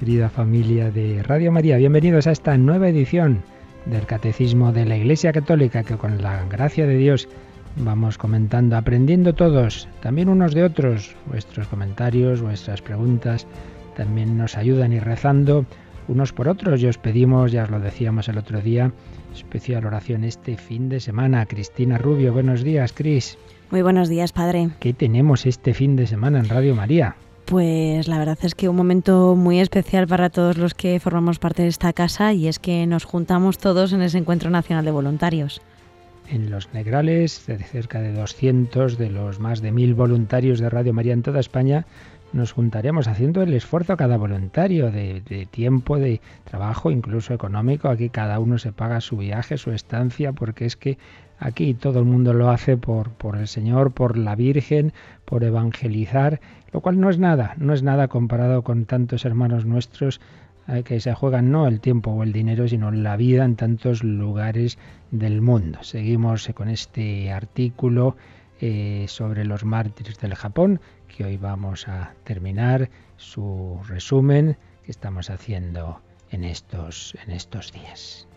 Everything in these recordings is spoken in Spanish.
querida familia de Radio María. Bienvenidos a esta nueva edición del Catecismo de la Iglesia Católica que con la gracia de Dios vamos comentando, aprendiendo todos, también unos de otros. Vuestros comentarios, vuestras preguntas también nos ayudan y rezando unos por otros. Y os pedimos, ya os lo decíamos el otro día, especial oración este fin de semana. Cristina Rubio, buenos días, Cris. Muy buenos días, padre. ¿Qué tenemos este fin de semana en Radio María? Pues la verdad es que un momento muy especial para todos los que formamos parte de esta casa y es que nos juntamos todos en ese Encuentro Nacional de Voluntarios. En Los Negrales, cerca de 200 de los más de mil voluntarios de Radio María en toda España, nos juntaremos haciendo el esfuerzo a cada voluntario de, de, tiempo, de trabajo, incluso económico. Aquí cada uno se paga su viaje, su estancia, porque es que Aquí todo el mundo lo hace por, por el Señor, por la Virgen, por evangelizar, lo cual no es nada, no es nada comparado con tantos hermanos nuestros eh, que se juegan no el tiempo o el dinero, sino la vida en tantos lugares del mundo. Seguimos con este artículo eh, sobre los mártires del Japón, que hoy vamos a terminar su resumen que estamos haciendo en estos, en estos días.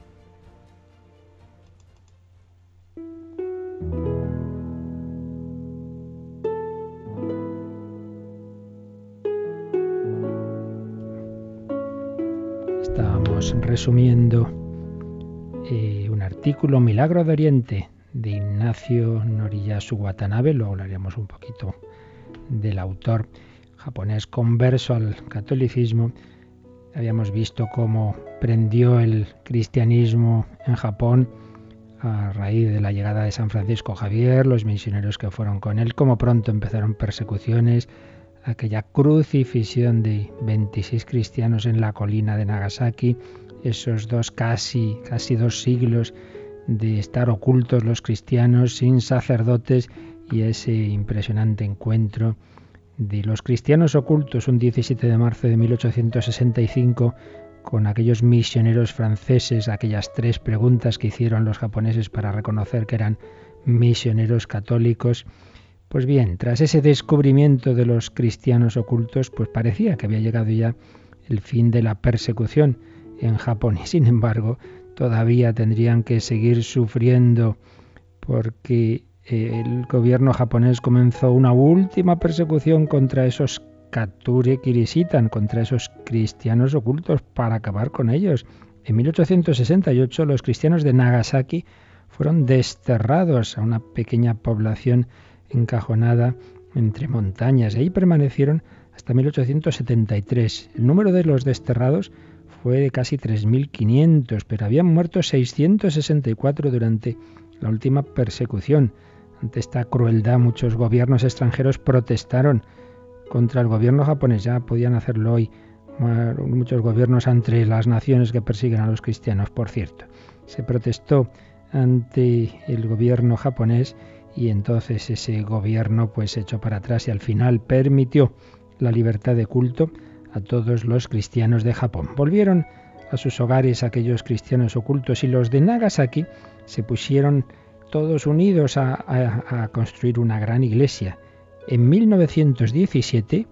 Estábamos resumiendo eh, un artículo Milagro de Oriente de Ignacio Noriyasu Watanabe, luego hablaremos un poquito del autor japonés converso al catolicismo. Habíamos visto cómo prendió el cristianismo en Japón a raíz de la llegada de San Francisco Javier, los misioneros que fueron con él, como pronto empezaron persecuciones, aquella crucifixión de 26 cristianos en la colina de Nagasaki, esos dos casi, casi dos siglos de estar ocultos los cristianos sin sacerdotes y ese impresionante encuentro de los cristianos ocultos un 17 de marzo de 1865 con aquellos misioneros franceses, aquellas tres preguntas que hicieron los japoneses para reconocer que eran misioneros católicos. Pues bien, tras ese descubrimiento de los cristianos ocultos, pues parecía que había llegado ya el fin de la persecución en Japón y sin embargo todavía tendrían que seguir sufriendo porque eh, el gobierno japonés comenzó una última persecución contra esos Kature Kirisitan contra esos cristianos ocultos para acabar con ellos. En 1868 los cristianos de Nagasaki fueron desterrados a una pequeña población encajonada entre montañas ahí permanecieron hasta 1873. El número de los desterrados fue de casi 3.500, pero habían muerto 664 durante la última persecución. Ante esta crueldad muchos gobiernos extranjeros protestaron contra el gobierno japonés. Ya podían hacerlo hoy muchos gobiernos entre las naciones que persiguen a los cristianos, por cierto. Se protestó ante el gobierno japonés y entonces ese gobierno pues echó para atrás y al final permitió la libertad de culto a todos los cristianos de Japón. Volvieron a sus hogares aquellos cristianos ocultos y los de Nagasaki se pusieron todos unidos a, a, a construir una gran iglesia en 1917,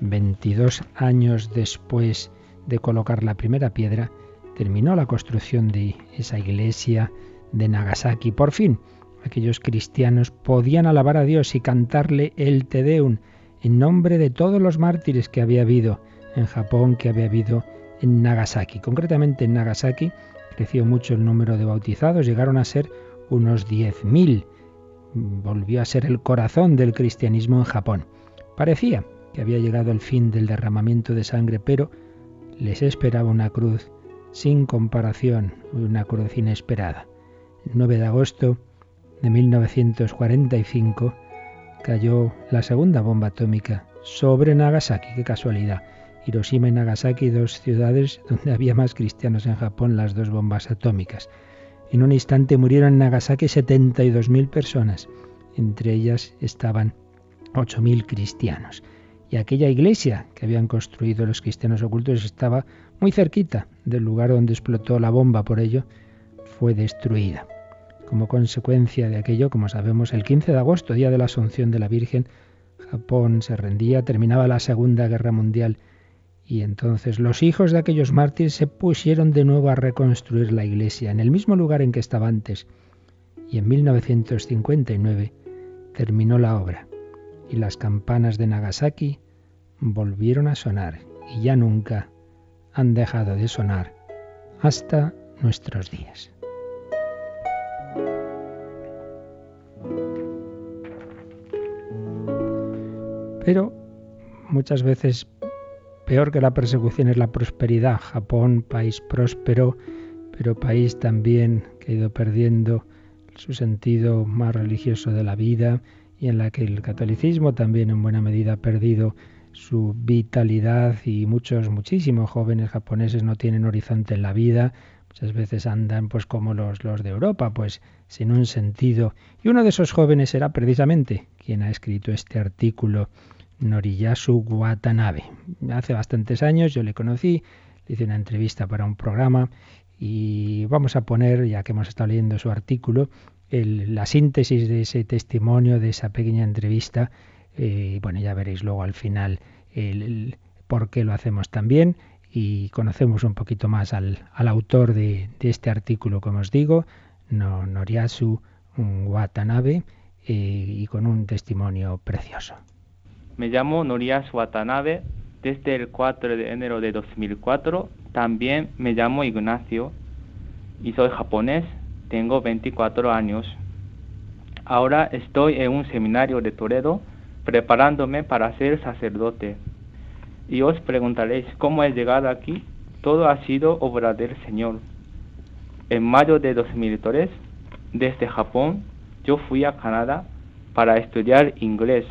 22 años después de colocar la primera piedra, terminó la construcción de esa iglesia de Nagasaki. Por fin, aquellos cristianos podían alabar a Dios y cantarle el Te Deum en nombre de todos los mártires que había habido en Japón, que había habido en Nagasaki. Concretamente en Nagasaki creció mucho el número de bautizados, llegaron a ser unos 10.000 volvió a ser el corazón del cristianismo en Japón. Parecía que había llegado el fin del derramamiento de sangre, pero les esperaba una cruz sin comparación, una cruz inesperada. El 9 de agosto de 1945 cayó la segunda bomba atómica sobre Nagasaki, qué casualidad. Hiroshima y Nagasaki, dos ciudades donde había más cristianos en Japón, las dos bombas atómicas. En un instante murieron en Nagasaki 72.000 personas. Entre ellas estaban 8.000 cristianos. Y aquella iglesia que habían construido los cristianos ocultos estaba muy cerquita del lugar donde explotó la bomba, por ello fue destruida. Como consecuencia de aquello, como sabemos, el 15 de agosto, día de la Asunción de la Virgen, Japón se rendía, terminaba la Segunda Guerra Mundial y entonces los hijos de aquellos mártires se pusieron de nuevo a reconstruir la iglesia en el mismo lugar en que estaba antes. Y en 1959 terminó la obra y las campanas de Nagasaki volvieron a sonar y ya nunca han dejado de sonar hasta nuestros días. Pero muchas veces peor que la persecución es la prosperidad. Japón, país próspero, pero país también que ha ido perdiendo su sentido más religioso de la vida y en la que el catolicismo también en buena medida ha perdido su vitalidad y muchos, muchísimos jóvenes japoneses no tienen horizonte en la vida, muchas veces andan pues como los, los de Europa, pues sin un sentido. Y uno de esos jóvenes era precisamente quien ha escrito este artículo Noriyasu Watanabe. Hace bastantes años yo le conocí, le hice una entrevista para un programa y vamos a poner, ya que hemos estado leyendo su artículo, la síntesis de ese testimonio, de esa pequeña entrevista. Eh, bueno, ya veréis luego al final el, por qué lo hacemos también y conocemos un poquito más al, autor de, este artículo, como os digo, no, Noriyasu Watanabe, eh, y con un testimonio precioso. Me llamo Norias Watanabe. Desde el 4 de enero de 2004 también me llamo Ignacio y soy japonés. Tengo 24 años. Ahora estoy en un seminario de Toledo preparándome para ser sacerdote. Y os preguntaréis cómo he llegado aquí. Todo ha sido obra del Señor. En mayo de 2003, desde Japón, yo fui a Canadá para estudiar inglés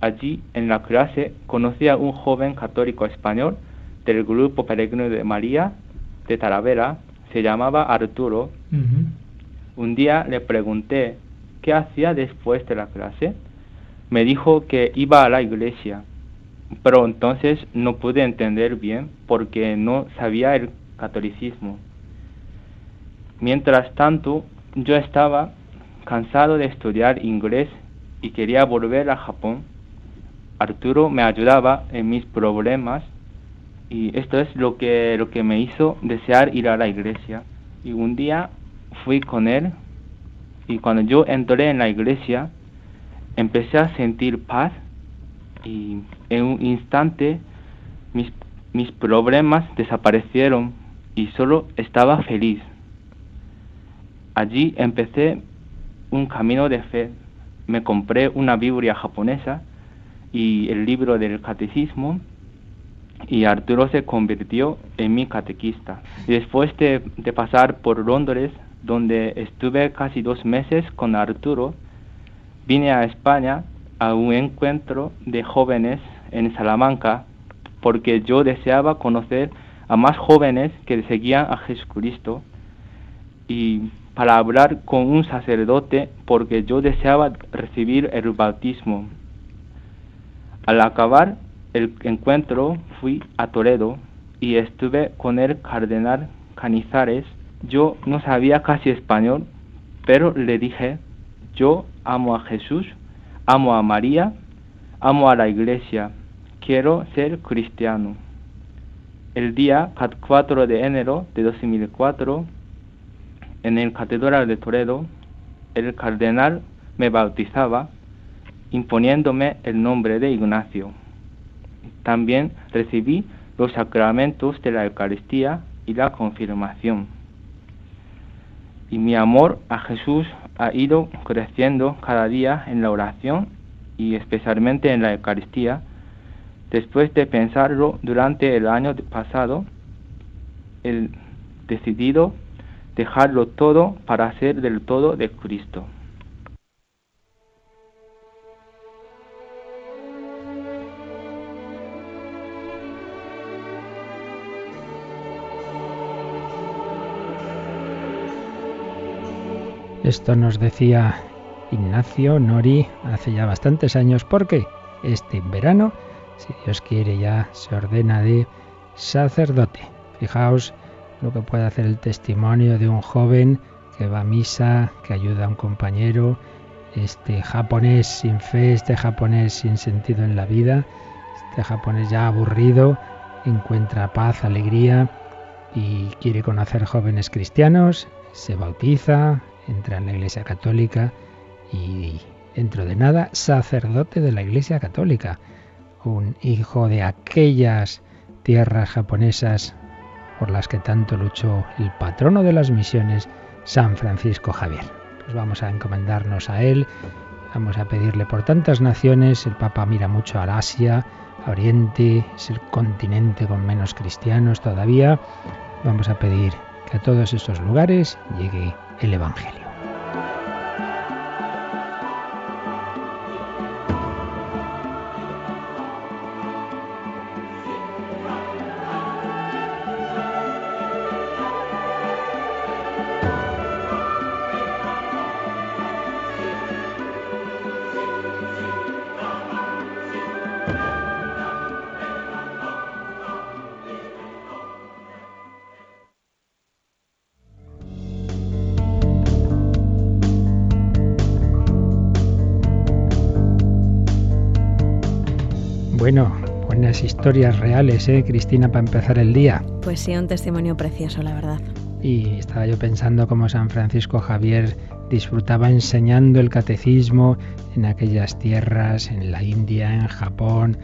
Allí, en la clase, conocí a un joven católico español del grupo peregrino de María de Talavera, se llamaba Arturo. Un día le pregunté qué hacía después de la clase. Me dijo que iba a la iglesia, pero entonces no pude entender bien porque no sabía el catolicismo. Mientras tanto, yo estaba cansado de estudiar inglés y quería volver a Japón Arturo me ayudaba en mis problemas y esto es lo que, lo que me hizo desear ir a la iglesia. Y un día fui con él y cuando yo entré en la iglesia empecé a sentir paz y en un instante mis, mis problemas desaparecieron y solo estaba feliz. Allí empecé un camino de fe. Me compré una Biblia japonesa y el libro del catecismo y Arturo se convirtió en mi catequista. Después de, de, pasar por Londres, donde estuve casi dos meses con Arturo, vine a España a un encuentro de jóvenes en Salamanca porque yo deseaba conocer a más jóvenes que seguían a Jesucristo y para hablar con un sacerdote porque yo deseaba recibir el bautismo al acabar el encuentro fui a Toledo y estuve con el cardenal Canizares. Yo no sabía casi español, pero le dije, yo amo a Jesús, amo a María, amo a la iglesia, quiero ser cristiano. El día 4 de enero de 2004, en el Catedral de Toledo, el cardenal me bautizaba imponiéndome el nombre de Ignacio. También recibí los sacramentos de la Eucaristía y la confirmación. Y mi amor a Jesús ha ido creciendo cada día en la oración y especialmente en la Eucaristía. Después de pensarlo durante el año pasado, he decidido dejarlo todo para ser del todo de Cristo. Esto nos decía Ignacio Nori hace ya bastantes años porque este verano, si Dios quiere, ya se ordena de sacerdote. Fijaos lo que puede hacer el testimonio de un joven que va a misa, que ayuda a un compañero, este japonés sin fe, este japonés sin sentido en la vida, este japonés ya aburrido, encuentra paz, alegría y quiere conocer jóvenes cristianos, se bautiza, entra en la Iglesia Católica y dentro de nada sacerdote de la Iglesia Católica, un hijo de aquellas tierras japonesas por las que tanto luchó el patrono de las misiones, San Francisco Javier. Pues vamos a encomendarnos a él, vamos a pedirle por tantas naciones, el Papa mira mucho al Asia, a Oriente, es el continente con menos cristianos todavía, vamos a pedir que a todos esos lugares llegue el Evangelio. Historias reales, ¿eh, Cristina, para empezar el día? Pues sí, un testimonio precioso, la verdad. Y estaba yo pensando cómo San Francisco Javier disfrutaba enseñando el catecismo en aquellas tierras, en la India, en Japón,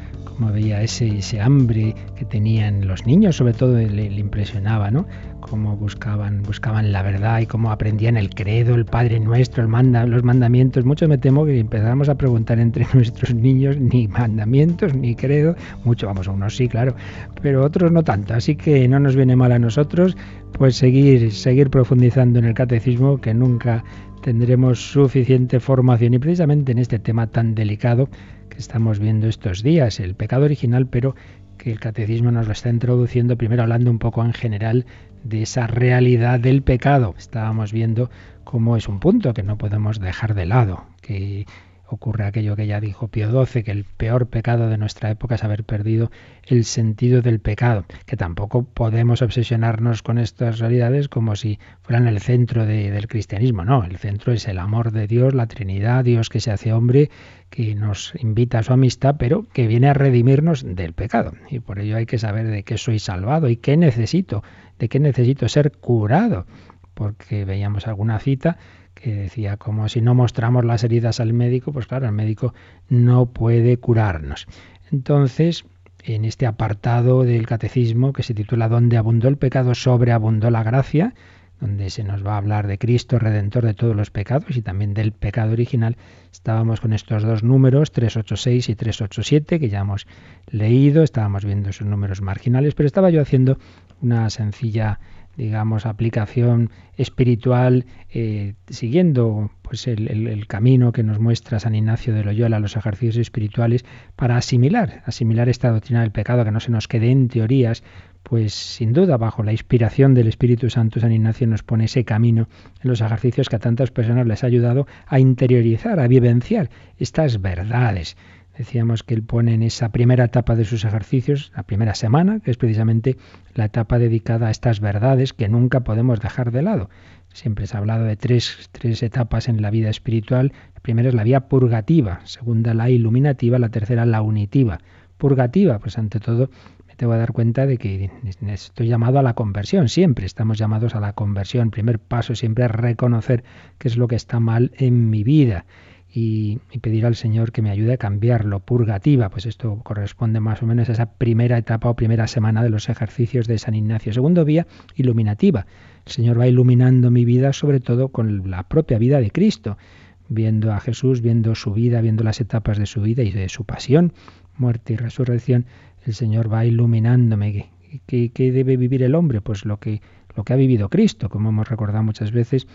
veía ese, hambre que tenían los niños, sobre todo le, le, impresionaba, ¿no? Cómo buscaban, buscaban la verdad y cómo aprendían el credo, el Padre Nuestro, los mandamientos. Muchos me temo que empezamos a preguntar entre nuestros niños ni mandamientos ni credo, mucho, vamos, unos sí, claro, pero otros no tanto. Así que no nos viene mal a nosotros, pues seguir, seguir profundizando en el catecismo, que nunca tendremos suficiente formación y precisamente en este tema tan delicado que estamos viendo estos días, el pecado original, pero que el catecismo nos lo está introduciendo primero hablando un poco en general de esa realidad del pecado. Estábamos viendo cómo es un punto que no podemos dejar de lado, que ocurre aquello que ya dijo Pío XII, que el peor pecado de nuestra época es haber perdido el sentido del pecado, que tampoco podemos obsesionarnos con estas realidades como si fueran el centro de, del cristianismo, no, el centro es el amor de Dios, la Trinidad, Dios que se hace hombre, que nos invita a su amistad, pero que viene a redimirnos del pecado. Y por ello hay que saber de qué soy salvado y qué necesito, de qué necesito ser curado, porque veíamos alguna cita que decía como si no mostramos las heridas al médico, pues claro, el médico no puede curarnos. Entonces, en este apartado del catecismo que se titula ¿Dónde abundó el pecado? sobreabundó la gracia, donde se nos va a hablar de Cristo, redentor de todos los pecados y también del pecado original, estábamos con estos dos números, 386 y 387, que ya hemos leído, estábamos viendo esos números marginales, pero estaba yo haciendo una sencilla digamos, aplicación espiritual, eh, siguiendo pues el, el, el, camino que nos muestra San Ignacio de Loyola, los ejercicios espirituales, para asimilar, asimilar esta doctrina del pecado, que no se nos quede en teorías, pues sin duda bajo la inspiración del Espíritu Santo San Ignacio nos pone ese camino en los ejercicios que a tantas personas les ha ayudado a interiorizar, a vivenciar estas verdades. Decíamos que él pone en esa primera etapa de sus ejercicios, la primera semana, que es precisamente la etapa dedicada a estas verdades que nunca podemos dejar de lado. Siempre se ha hablado de tres, tres etapas en la vida espiritual. La primera es la vía purgativa, segunda la iluminativa, la tercera la unitiva. Purgativa, pues ante todo me tengo que dar cuenta de que estoy llamado a la conversión, siempre estamos llamados a la conversión. primer paso siempre es reconocer qué es lo que está mal en mi vida y, pedir al Señor que me ayude a cambiarlo. Purgativa, pues esto corresponde más o menos a esa primera etapa o primera semana de los ejercicios de San Ignacio. Segundo vía, iluminativa. El Señor va iluminando mi vida sobre todo con la propia vida de Cristo, viendo a Jesús, viendo su vida, viendo las etapas de su vida y de su pasión, muerte y resurrección. El Señor va iluminándome. ¿Qué, qué debe vivir el hombre? Pues lo que, lo que ha vivido Cristo, como hemos recordado muchas veces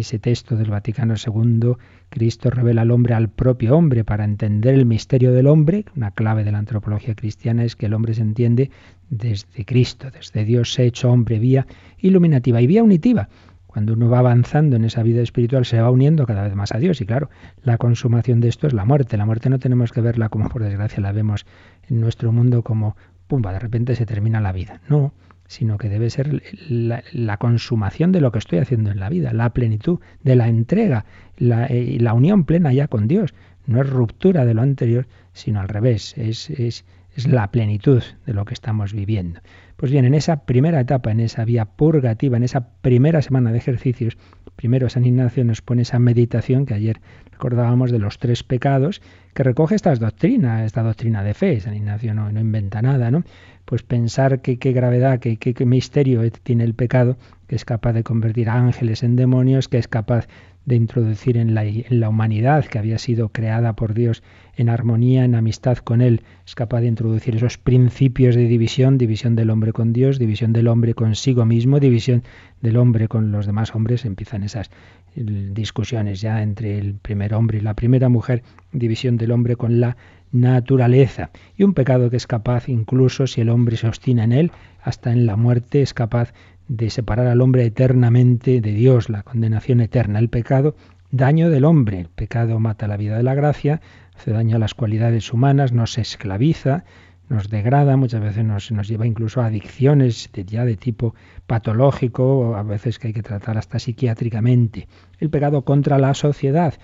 ese texto del Vaticano II, Cristo revela al hombre al propio hombre para entender el misterio del hombre. Una clave de la antropología cristiana es que el hombre se entiende desde Cristo, desde Dios se hecho hombre, vía iluminativa y vía unitiva. cuando uno va avanzando en esa vida espiritual, se va uniendo cada vez más a Dios. Y claro, la consumación de esto es la muerte. La muerte no tenemos que verla como por desgracia la vemos en nuestro mundo como, pumba, de repente se termina la vida. No, sino que debe ser la, consumación de lo que estoy haciendo en la vida, la plenitud de la entrega, la, eh, la unión plena ya con Dios. No es ruptura de lo anterior, sino al revés, es, es, es la plenitud de lo que estamos viviendo. Pues bien, en esa primera etapa, en esa vía purgativa, en esa primera semana de ejercicios, primero San Ignacio nos pone esa meditación que ayer recordábamos de los tres pecados, que recoge estas doctrinas, esta doctrina de fe. San Ignacio no, no inventa nada, ¿no? Pues pensar que qué gravedad, qué, qué misterio tiene el pecado, que es capaz de convertir a ángeles en demonios, que es capaz de introducir en la, en la, humanidad que había sido creada por Dios en armonía, en amistad con Él, es capaz de introducir esos principios de división, división del hombre con Dios, división del hombre consigo mismo, división del hombre con los demás hombres, empiezan esas discusiones ya entre el primer hombre y la primera mujer, división del hombre con la naturaleza. Y un pecado que es capaz, incluso si el hombre se obstina en él, hasta en la muerte, es capaz de separar al hombre eternamente de Dios, la condenación eterna, el pecado, daño del hombre. El pecado mata la vida de la gracia, hace daño a las cualidades humanas, nos esclaviza, nos degrada, muchas veces nos, nos lleva incluso a adicciones de, ya de tipo patológico, a veces que hay que tratar hasta psiquiátricamente. El pecado contra la sociedad,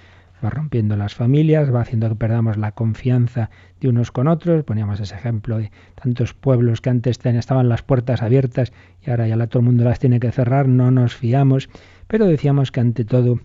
va rompiendo las familias, va haciendo que perdamos la confianza de unos con otros. Poníamos ese ejemplo de tantos pueblos que antes estaban las puertas abiertas y ahora ya todo el mundo las tiene que cerrar, no nos fiamos. Pero decíamos que ante todo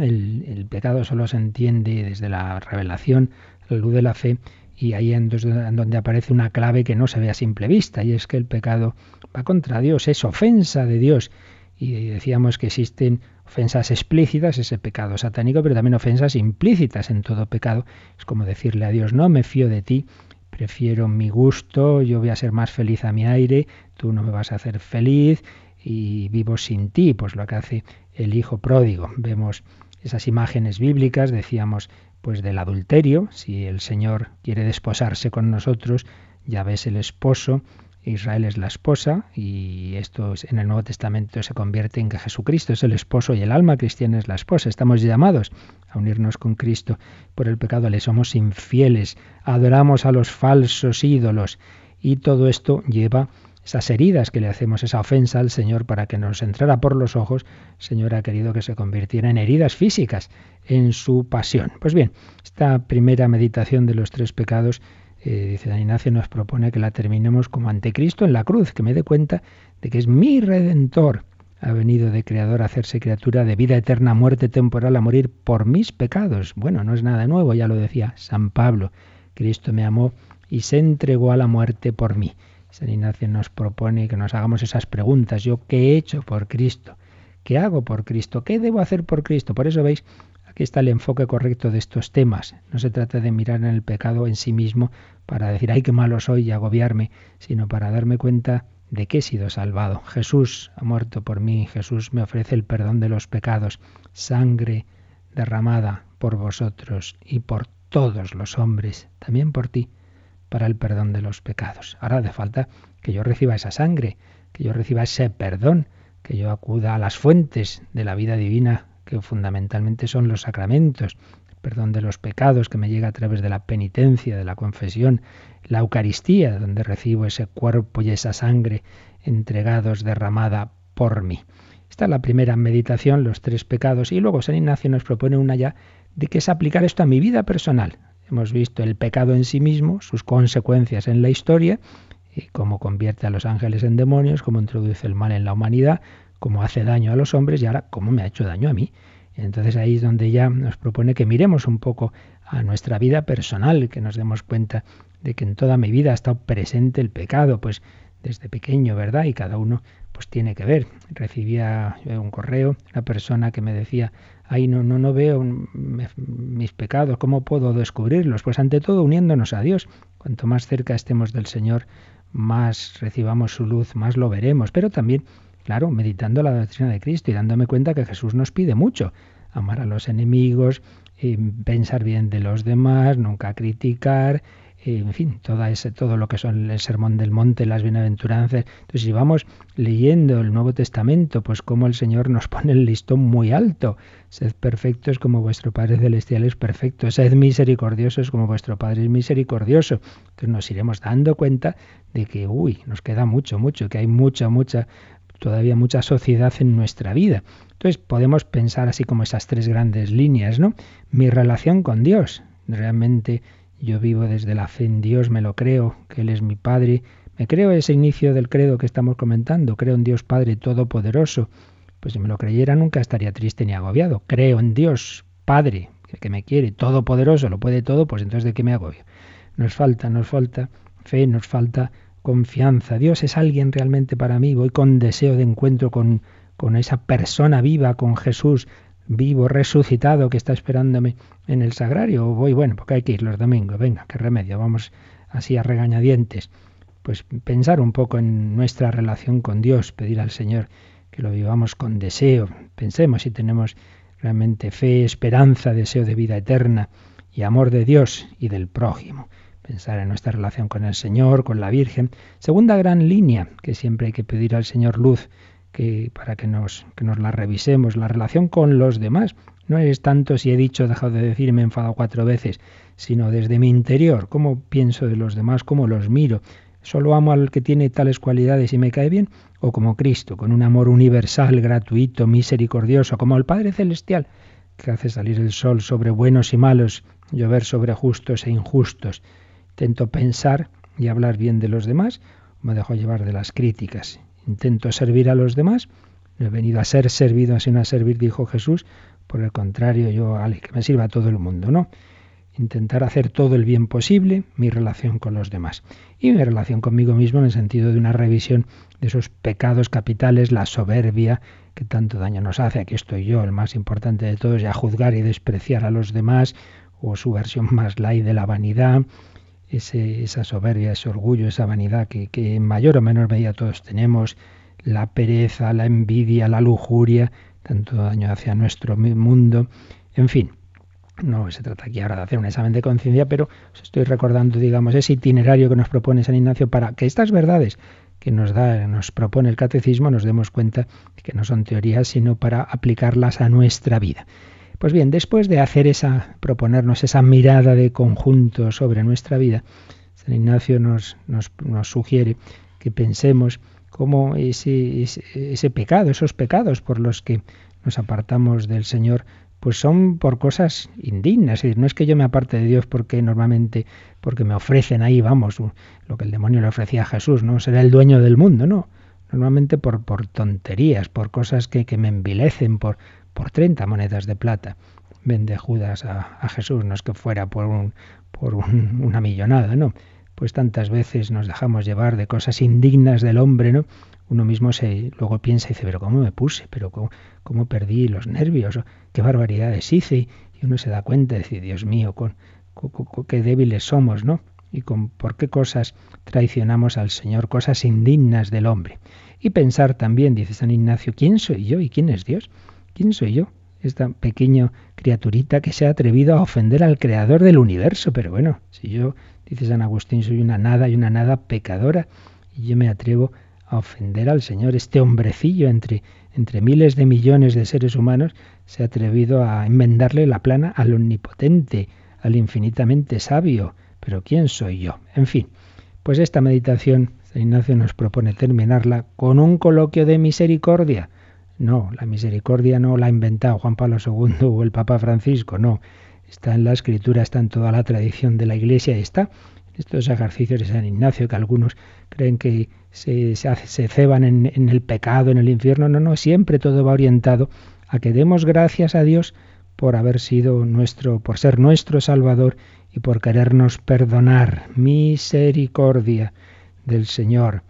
el, el pecado solo se entiende desde la revelación, la luz de la fe, y ahí en donde aparece una clave que no se ve a simple vista, y es que el pecado va contra Dios, es ofensa de Dios. Y decíamos que existen ofensas explícitas, ese pecado satánico, pero también ofensas implícitas en todo pecado. Es como decirle a Dios, no me fío de ti, prefiero mi gusto, yo voy a ser más feliz a mi aire, tú no me vas a hacer feliz y vivo sin ti, pues lo que hace el hijo pródigo. Vemos esas imágenes bíblicas, decíamos, pues del adulterio, si el Señor quiere desposarse con nosotros, ya ves el esposo, Israel es la esposa y esto en el Nuevo Testamento se convierte en que Jesucristo es el esposo y el alma cristiana es la esposa. Estamos llamados a unirnos con Cristo. Por el pecado le somos infieles, adoramos a los falsos ídolos y todo esto lleva esas heridas que le hacemos, esa ofensa al Señor para que nos entrara por los ojos, el Señor ha querido que se convirtiera en heridas físicas en su pasión. Pues bien, esta primera meditación de los tres pecados eh, dice San Ignacio, nos propone que la terminemos como ante Cristo en la cruz, que me dé cuenta de que es mi redentor. Ha venido de creador a hacerse criatura de vida eterna, muerte temporal, a morir por mis pecados. Bueno, no es nada nuevo, ya lo decía San Pablo. Cristo me amó y se entregó a la muerte por mí. San Ignacio nos propone que nos hagamos esas preguntas. ¿Yo qué he hecho por Cristo? ¿Qué hago por Cristo? ¿Qué debo hacer por Cristo? Por eso veis Aquí está el enfoque correcto de estos temas. No se trata de mirar en el pecado en sí mismo para decir, ay, qué malo soy y agobiarme, sino para darme cuenta de que he sido salvado. Jesús ha muerto por mí, Jesús me ofrece el perdón de los pecados, sangre derramada por vosotros y por todos los hombres, también por ti, para el perdón de los pecados. Ahora hace falta que yo reciba esa sangre, que yo reciba ese perdón, que yo acuda a las fuentes de la vida divina que fundamentalmente son los sacramentos, perdón de los pecados que me llega a través de la penitencia, de la confesión, la Eucaristía, donde recibo ese cuerpo y esa sangre entregados, derramada por mí. Esta es la primera meditación, los tres pecados, y luego San Ignacio nos propone una ya de que es aplicar esto a mi vida personal. Hemos visto el pecado en sí mismo, sus consecuencias en la historia, y cómo convierte a los ángeles en demonios, cómo introduce el mal en la humanidad, cómo hace daño a los hombres y ahora cómo me ha hecho daño a mí. Entonces ahí es donde ya nos propone que miremos un poco a nuestra vida personal, que nos demos cuenta de que en toda mi vida ha estado presente el pecado, pues desde pequeño, ¿verdad? Y cada uno pues tiene que ver. Recibía un correo, una persona que me decía, ay, no, no, no veo mis pecados, ¿cómo puedo descubrirlos? Pues ante todo uniéndonos a Dios. Cuanto más cerca estemos del Señor, más recibamos su luz, más lo veremos. Pero también Claro, meditando la doctrina de Cristo y dándome cuenta que Jesús nos pide mucho. Amar a los enemigos, pensar bien de los demás, nunca criticar, en fin, todo, ese, todo lo que son el sermón del monte, las bienaventuranzas. Entonces, si vamos leyendo el Nuevo Testamento, pues como el Señor nos pone el listón muy alto. Sed perfectos como vuestro Padre Celestial es perfecto. Sed misericordiosos como vuestro Padre es misericordioso. Entonces nos iremos dando cuenta de que, uy, nos queda mucho, mucho, que hay mucha, mucha, todavía mucha sociedad en nuestra vida. Entonces podemos pensar así como esas tres grandes líneas, ¿no? Mi relación con Dios. Realmente yo vivo desde la fe en Dios, me lo creo, que Él es mi Padre. Me creo ese inicio del credo que estamos comentando. Creo en Dios Padre Todopoderoso. Pues si me lo creyera nunca estaría triste ni agobiado. Creo en Dios Padre, que me quiere, todopoderoso, lo puede todo, pues entonces ¿de qué me agobio? Nos falta, nos falta fe, nos falta confianza. Dios es alguien realmente para mí. Voy con deseo de encuentro con, con esa persona viva, con Jesús vivo, resucitado, que está esperándome en el sagrario. O voy, bueno, porque hay que ir los domingos, venga, qué remedio, vamos así a regañadientes. Pues pensar un poco en nuestra relación con Dios, pedir al Señor que lo vivamos con deseo. Pensemos si tenemos realmente fe, esperanza, deseo de vida eterna y amor de Dios y del prójimo. Pensar en nuestra relación con el Señor, con la Virgen. Segunda gran línea que siempre hay que pedir al Señor luz que para que nos, que nos la revisemos, la relación con los demás. No es tanto si he dicho, dejado de decir, me he enfadado cuatro veces, sino desde mi interior, cómo pienso de los demás, cómo los miro. ¿Solo amo al que tiene tales cualidades y me cae bien? ¿O como Cristo, con un amor universal, gratuito, misericordioso, como el Padre Celestial, que hace salir el sol sobre buenos y malos, llover sobre justos e injustos? Intento pensar y hablar bien de los demás, me dejo llevar de las críticas intento servir a los demás. No he venido a ser servido, sino a servir, dijo Jesús. Por el contrario, yo, que me sirva a todo el mundo, ¿no? Intentar hacer todo el bien posible, mi relación con los demás. Y mi relación conmigo mismo en el sentido de una revisión de esos pecados capitales, la soberbia, que tanto daño nos hace. Aquí estoy yo, el más importante de todos, ya juzgar y despreciar a los demás, o su versión más light de la vanidad, esa soberbia, ese orgullo, esa vanidad que, que en mayor o menor medida todos tenemos, la pereza, la envidia, la lujuria, tanto daño hacia nuestro mundo, en fin. No se trata aquí ahora de hacer un examen de conciencia, pero os estoy recordando, digamos, ese itinerario que nos propone San Ignacio para que estas verdades que nos da, nos propone el catecismo, nos demos cuenta de que no son teorías, sino para aplicarlas a nuestra vida. Pues bien, después de hacer esa, proponernos esa mirada de conjunto sobre nuestra vida, San Ignacio nos, nos, sugiere que pensemos cómo ese, ese, pecado, esos pecados por los que nos apartamos del Señor, pues son por cosas indignas. Es decir, no es que yo me aparte de Dios porque normalmente, porque me ofrecen ahí, vamos, lo que el demonio le ofrecía a Jesús, ¿no? Será el dueño del mundo, no. Normalmente por, por tonterías, por cosas que, que me envilecen, por, por 30 monedas de plata. Vende Judas a, Jesús, no es que fuera por, un, por una millonada, no. Pues tantas veces nos dejamos llevar de cosas indignas del hombre, ¿no? Uno mismo se luego piensa y dice, pero ¿cómo me puse? ¿Pero cómo, perdí los nervios? ¿Qué barbaridades hice? Y uno se da cuenta y dice, Dios mío, con, qué débiles somos, ¿no? Y con por qué cosas traicionamos al Señor, cosas indignas del hombre. Y pensar también, dice San Ignacio, ¿quién soy yo y quién es Dios? ¿Quién soy yo? Esta pequeña criaturita que se ha atrevido a ofender al creador del universo. Pero bueno, si yo, dice San Agustín, soy una nada y una nada pecadora, y yo me atrevo a ofender al Señor, este hombrecillo entre, entre miles de millones de seres humanos, se ha atrevido a enmendarle la plana al omnipotente, al infinitamente sabio. Pero ¿quién soy yo? En fin, pues esta meditación, San Ignacio nos propone terminarla con un coloquio de misericordia no, la misericordia no la ha inventado Juan Pablo II o el Papa Francisco, no. Está en la escritura, está en toda la tradición de la Iglesia está estos ejercicios de San Ignacio que algunos creen que se, se, ceban en, en el pecado, en el infierno. No, no, siempre todo va orientado a que demos gracias a Dios por haber sido nuestro, por ser nuestro Salvador y por querernos perdonar. Misericordia del Señor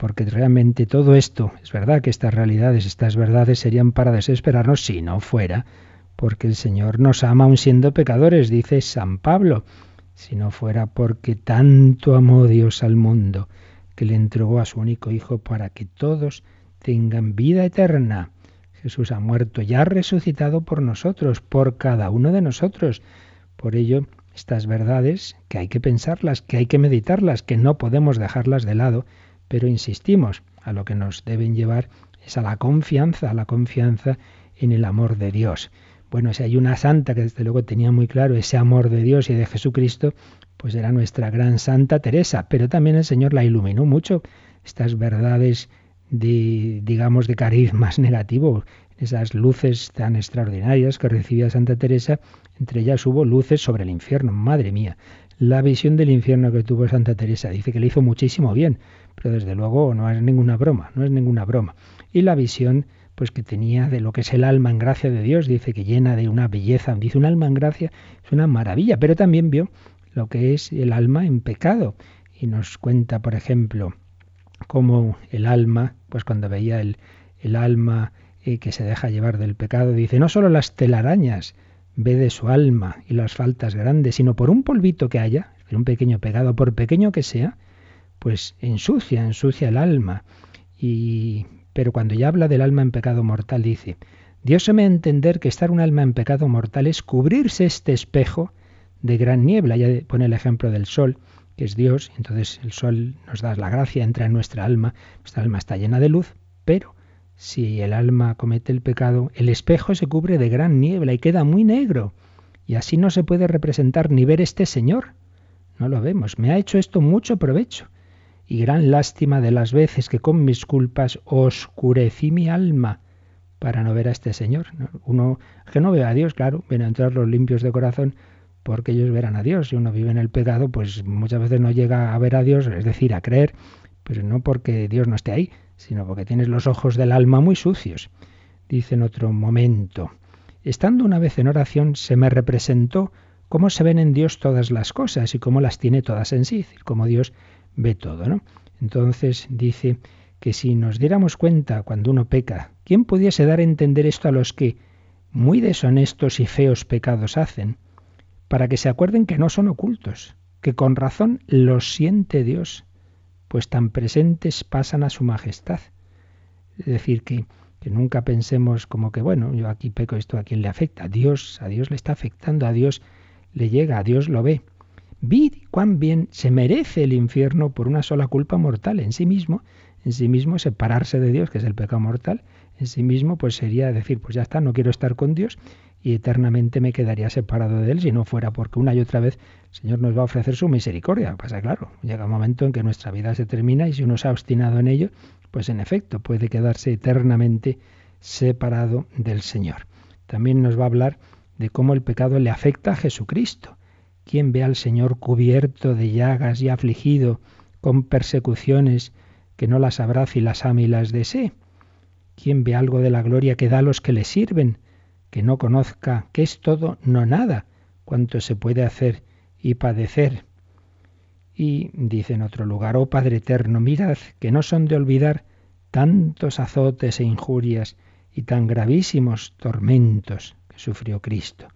porque realmente todo esto, es verdad que estas realidades, estas verdades serían para desesperarnos si no fuera, porque el Señor nos ama aun siendo pecadores, dice San Pablo, si no fuera porque tanto amó Dios al mundo, que le entregó a su único Hijo para que todos tengan vida eterna. Jesús ha muerto y ha resucitado por nosotros, por cada uno de nosotros. Por ello, estas verdades que hay que pensarlas, que hay que meditarlas, que no podemos dejarlas de lado, pero insistimos, a lo que nos deben llevar es a la confianza, a la confianza en el amor de Dios. Bueno, si hay una santa que desde luego tenía muy claro ese amor de Dios y de Jesucristo, pues era nuestra gran Santa Teresa, pero también el Señor la iluminó mucho. Estas verdades de, digamos, de carismas negativos, esas luces tan extraordinarias que recibía Santa Teresa, entre ellas hubo luces sobre el infierno. Madre mía, la visión del infierno que tuvo Santa Teresa dice que le hizo muchísimo bien, pero desde luego no es ninguna broma, no es ninguna broma. Y la visión pues que tenía de lo que es el alma en gracia de Dios, dice que llena de una belleza, dice un alma en gracia, es una maravilla, pero también vio lo que es el alma en pecado y nos cuenta, por ejemplo, cómo el alma, pues cuando veía el, el alma eh, que se deja llevar del pecado, dice, no solo las telarañas ve de su alma y las faltas grandes, sino por un polvito que haya, un pequeño pecado, por pequeño que sea, pues ensucia, ensucia el alma. Y pero cuando ya habla del alma en pecado mortal dice, Dios se me a entender que estar un alma en pecado mortal es cubrirse este espejo de gran niebla. Ya pone el ejemplo del sol, que es Dios, entonces el sol nos da la gracia, entra en nuestra alma, nuestra alma está llena de luz, pero si el alma comete el pecado, el espejo se cubre de gran niebla y queda muy negro, y así no se puede representar ni ver este Señor. No lo vemos. Me ha hecho esto mucho provecho y gran lástima de las veces que con mis culpas oscurecí mi alma para no ver a este Señor. Uno que no ve a Dios, claro, ven a entrar los limpios de corazón porque ellos verán a Dios. Si uno vive en el pecado, pues muchas veces no llega a ver a Dios, es decir, a creer, pero no porque Dios no esté ahí, sino porque tienes los ojos del alma muy sucios. Dice en otro momento, estando una vez en oración, se me representó cómo se ven en Dios todas las cosas y cómo las tiene todas en sí, cómo Dios ve todo, ¿no? Entonces dice que si nos diéramos cuenta cuando uno peca, ¿quién pudiese dar a entender esto a los que muy deshonestos y feos pecados hacen? Para que se acuerden que no son ocultos, que con razón los siente Dios, pues tan presentes pasan a su majestad. Es decir, que, que nunca pensemos como que, bueno, yo aquí peco esto, ¿a quién le afecta? A Dios, a Dios le está afectando, a Dios le llega, a Dios lo ve. Vid cuán bien se merece el infierno por una sola culpa mortal en sí mismo. En sí mismo separarse de Dios, que es el pecado mortal, en sí mismo pues sería decir, pues ya está, no quiero estar con Dios y eternamente me quedaría separado de Él si no fuera porque una y otra vez el Señor nos va a ofrecer su misericordia. Pasa claro, llega un momento en que nuestra vida se termina y si uno se ha obstinado en ello, pues en efecto puede quedarse eternamente separado del Señor. También nos va a hablar de cómo el pecado le afecta a Jesucristo. ¿Quién ve al Señor cubierto de llagas y afligido con persecuciones que no las abrace y las ame y las desee? ¿Quién ve algo de la gloria que da a los que le sirven, que no conozca que es todo, no nada, cuanto se puede hacer y padecer? Y dice en otro lugar, oh Padre eterno, mirad que no son de olvidar tantos azotes e injurias y tan gravísimos tormentos que sufrió Cristo.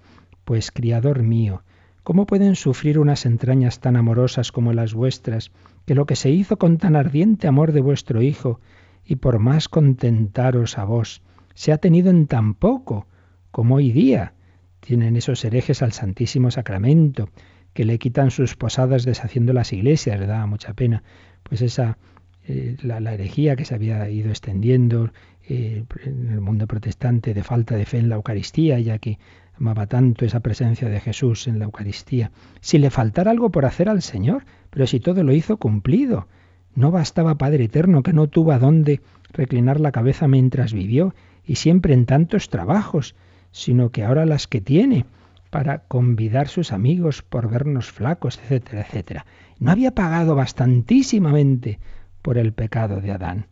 Pues, Criador mío, ¿Cómo pueden sufrir unas entrañas tan amorosas como las vuestras, que lo que se hizo con tan ardiente amor de vuestro Hijo, y por más contentaros a vos, se ha tenido en tan poco, como hoy día tienen esos herejes al Santísimo Sacramento, que le quitan sus posadas deshaciendo las iglesias, le da mucha pena, pues esa eh, la, herejía que se había ido extendiendo eh, en el mundo protestante de falta de fe en la Eucaristía, ya que amaba tanto esa presencia de Jesús en la Eucaristía. Si le faltara algo por hacer al Señor, pero si todo lo hizo cumplido. No bastaba Padre Eterno que no tuvo a dónde reclinar la cabeza mientras vivió y siempre en tantos trabajos, sino que ahora las que tiene para convidar sus amigos por vernos flacos, etcétera, etcétera. No había pagado bastantísimamente por el pecado de Adán.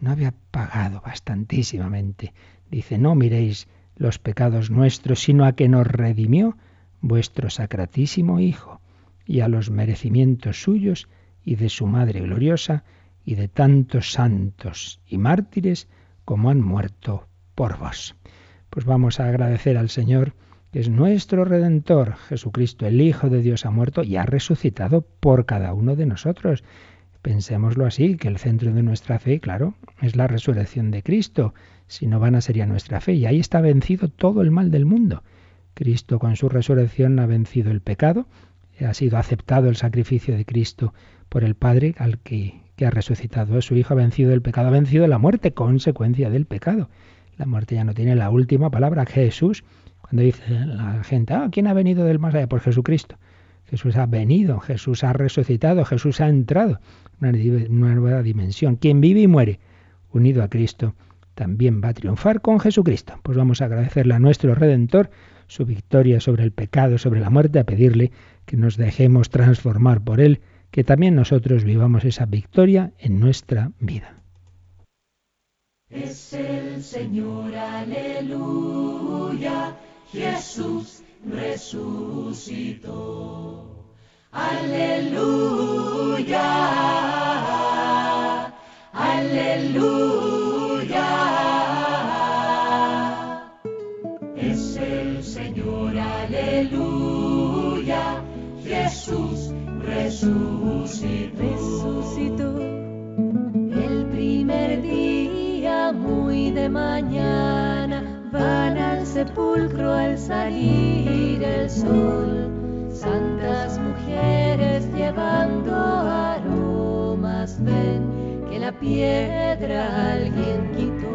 No había pagado bastantísimamente. Dice, no miréis los pecados nuestros, sino a que nos redimió vuestro sacratísimo Hijo, y a los merecimientos suyos y de su Madre gloriosa, y de tantos santos y mártires como han muerto por vos. Pues vamos a agradecer al Señor, que es nuestro Redentor, Jesucristo, el Hijo de Dios, ha muerto y ha resucitado por cada uno de nosotros. Pensémoslo así, que el centro de nuestra fe, claro, es la resurrección de Cristo. Si no vana sería nuestra fe. Y ahí está vencido todo el mal del mundo. Cristo con su resurrección ha vencido el pecado, ha sido aceptado el sacrificio de Cristo por el Padre al que, que ha resucitado a su Hijo, ha vencido el pecado, ha vencido la muerte, consecuencia del pecado. La muerte ya no tiene la última palabra. Jesús, cuando dice la gente, ah, ¿quién ha venido del más allá? Por Jesucristo. Jesús ha venido, Jesús ha resucitado, Jesús ha entrado en una nueva dimensión. Quien vive y muere unido a Cristo también va a triunfar con Jesucristo. Pues vamos a agradecerle a nuestro Redentor su victoria sobre el pecado, sobre la muerte, a pedirle que nos dejemos transformar por Él, que también nosotros vivamos esa victoria en nuestra vida. Es el Señor, aleluya, Jesús resucitó. Aleluya, aleluya. Es el Señor, aleluya, Jesús resucitó. Resucitó el primer día muy de mañana van al sepulcro al salir el sol. Santas mujeres llevando aromas, ven que la piedra alguien quitó.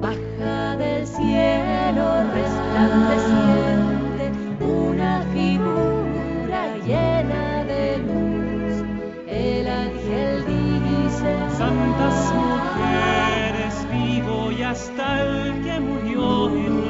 Baja del cielo resplandeciente una figura llena de luz. El ángel dice, Santas mujeres, hasta el que murió en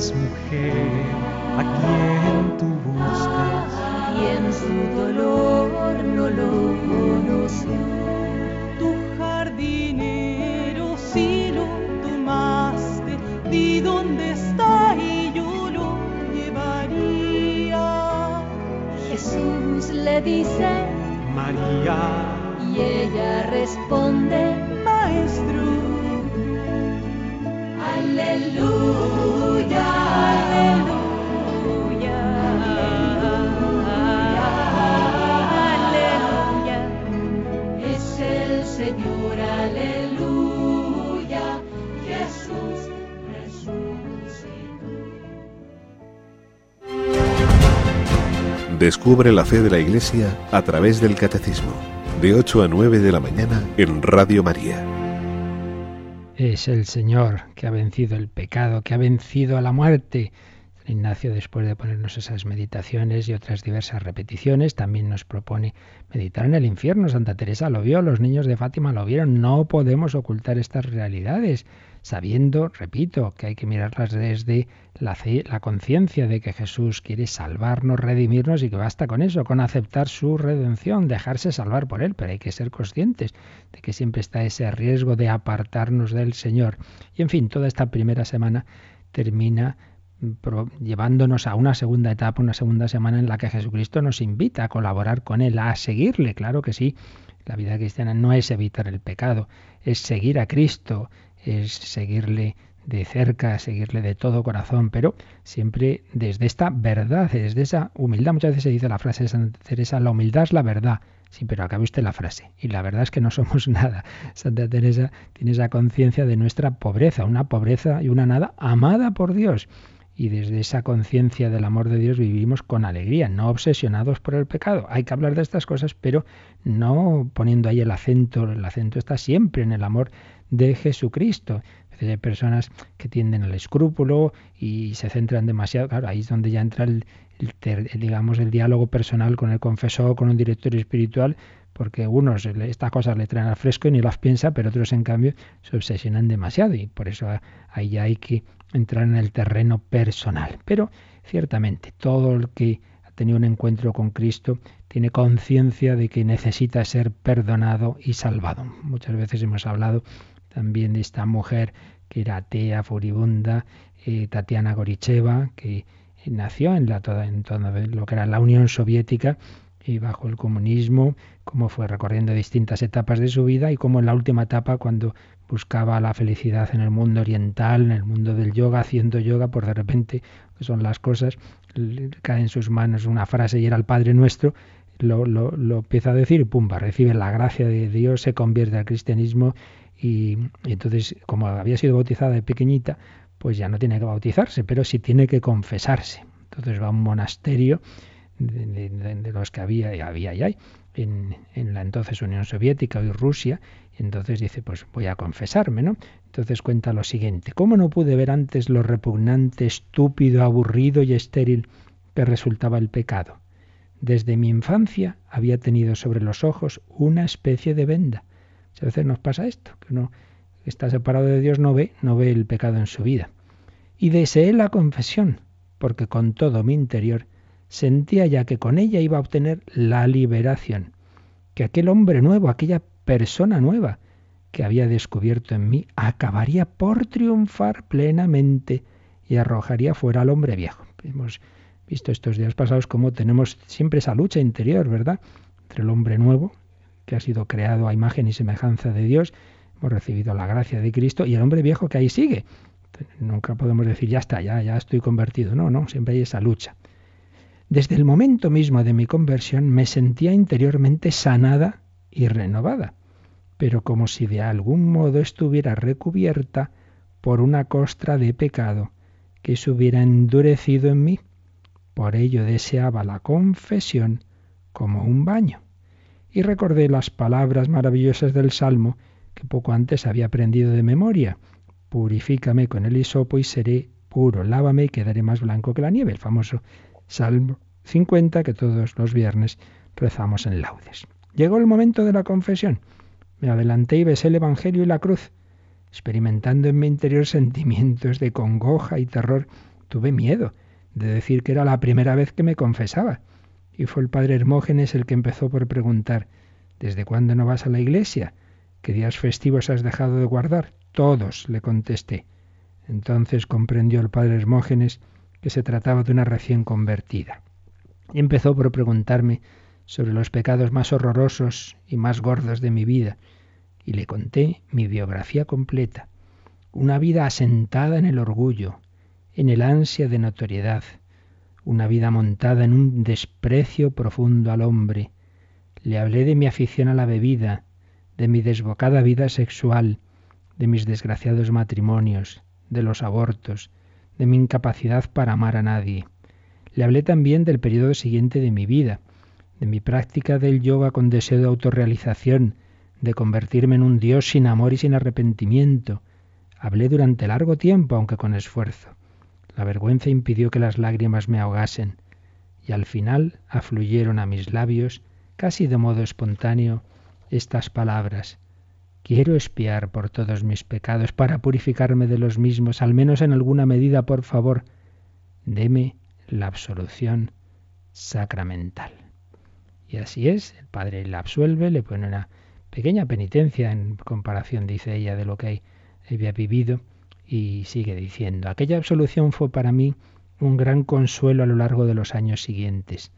Mujer, a quien tú buscas. Y en su dolor no lo conoció. Tu jardinero, si lo tomaste, di dónde está y yo lo llevaría. Jesús le dice, María, y ella responde, Descubre la fe de la Iglesia a través del Catecismo, de 8 a 9 de la mañana en Radio María. Es el Señor que ha vencido el pecado, que ha vencido a la muerte. Ignacio, después de ponernos esas meditaciones y otras diversas repeticiones, también nos propone meditar en el infierno. Santa Teresa lo vio, los niños de Fátima lo vieron. No podemos ocultar estas realidades, sabiendo, repito, que hay que mirarlas desde la, la conciencia de que Jesús quiere salvarnos, redimirnos y que basta con eso, con aceptar su redención, dejarse salvar por Él. Pero hay que ser conscientes de que siempre está ese riesgo de apartarnos del Señor. Y en fin, toda esta primera semana termina llevándonos a una segunda etapa, una segunda semana en la que Jesucristo nos invita a colaborar con Él, a seguirle. Claro que sí, la vida cristiana no es evitar el pecado, es seguir a Cristo, es seguirle de cerca, seguirle de todo corazón, pero siempre desde esta verdad, desde esa humildad. Muchas veces se dice la frase de Santa Teresa, la humildad es la verdad. Sí, pero acabe usted la frase. Y la verdad es que no somos nada. Santa Teresa tiene esa conciencia de nuestra pobreza, una pobreza y una nada amada por Dios. Y desde esa conciencia del amor de Dios vivimos con alegría, no obsesionados por el pecado. Hay que hablar de estas cosas, pero no poniendo ahí el acento. El acento está siempre en el amor de Jesucristo. Hay personas que tienden al escrúpulo y se centran demasiado. Claro, ahí es donde ya entra el, el digamos, el diálogo personal con el confesor, con un director espiritual, porque unos estas cosas le traen al fresco y ni las piensa, pero otros en cambio se obsesionan demasiado y por eso ahí ya hay que entrar en el terreno personal. Pero ciertamente todo el que ha tenido un encuentro con Cristo tiene conciencia de que necesita ser perdonado y salvado. Muchas veces hemos hablado también de esta mujer que era atea, furibunda, eh, Tatiana Goricheva, que nació en, la, en todo lo que era la Unión Soviética y bajo el comunismo, cómo fue recorriendo distintas etapas de su vida y cómo en la última etapa, cuando buscaba la felicidad en el mundo oriental, en el mundo del yoga, haciendo yoga, por de repente, que son las cosas, cae en sus manos una frase y era el Padre Nuestro, lo, lo, lo empieza a decir y pumba, recibe la gracia de Dios, se convierte al cristianismo y, y, entonces, como había sido bautizada de pequeñita, pues ya no tiene que bautizarse, pero sí tiene que confesarse. Entonces va a un monasterio de, los que había y había y hay en, en, la entonces Unión Soviética y Rusia. Y entonces dice, pues voy a confesarme, ¿no? Entonces cuenta lo siguiente, ¿cómo no pude ver antes lo repugnante, estúpido, aburrido y estéril que resultaba el pecado? Desde mi infancia había tenido sobre los ojos una especie de venda. A veces nos pasa esto, que uno está separado de Dios no ve, no ve el pecado en su vida. Y deseé la confesión, porque con todo mi interior sentía ya que con ella iba a obtener la liberación, que aquel hombre nuevo, aquella persona nueva que había descubierto en mí, acabaría por triunfar plenamente y arrojaría fuera al hombre viejo. Hemos visto estos días pasados cómo tenemos siempre esa lucha interior, ¿verdad? Entre el hombre nuevo, que ha sido creado a imagen y semejanza de Dios, hemos recibido la gracia de Cristo, y el hombre viejo que ahí sigue. Nunca podemos decir, ya está, ya, ya estoy convertido. No, no, siempre hay esa lucha. Desde el momento mismo de mi conversión me sentía interiormente sanada y renovada, pero como si de algún modo estuviera recubierta por una costra de pecado que se hubiera endurecido en mí. Por ello deseaba la confesión como un baño. Y recordé las palabras maravillosas del Salmo que poco antes había aprendido de memoria. Purifícame con el hisopo y seré puro, lávame y quedaré más blanco que la nieve, el famoso Salmo 50 que todos los viernes rezamos en laudes. Llegó el momento de la confesión. Me adelanté y besé el Evangelio y la cruz. Experimentando en mi interior sentimientos de congoja y terror, tuve miedo de decir que era la primera vez que me confesaba. Y fue el padre Hermógenes el que empezó por preguntar, ¿desde cuándo no vas a la iglesia? ¿Qué días festivos has dejado de guardar? Todos, le contesté. Entonces comprendió el padre Hermógenes que se trataba de una recién convertida. Y empezó por preguntarme sobre los pecados más horrorosos y más gordos de mi vida, y le conté mi biografía completa, una vida asentada en el orgullo, en el ansia de notoriedad, una vida montada en un desprecio profundo al hombre. Le hablé de mi afición a la bebida, de mi desbocada vida sexual, de mis desgraciados matrimonios, de los abortos, de mi incapacidad para amar a nadie. Le hablé también del periodo siguiente de mi vida, de mi práctica del yoga con deseo de autorrealización, de convertirme en un dios sin amor y sin arrepentimiento. Hablé durante largo tiempo, aunque con esfuerzo. La vergüenza impidió que las lágrimas me ahogasen, y al final afluyeron a mis labios, casi de modo espontáneo, estas palabras. Quiero espiar por todos mis pecados para purificarme de los mismos, al menos en alguna medida, por favor. Deme la absolución sacramental. Y así es, el padre la absuelve, le pone una pequeña penitencia en comparación, dice ella, de lo que había vivido y sigue diciendo, aquella absolución fue para mí un gran consuelo a lo largo de los años siguientes.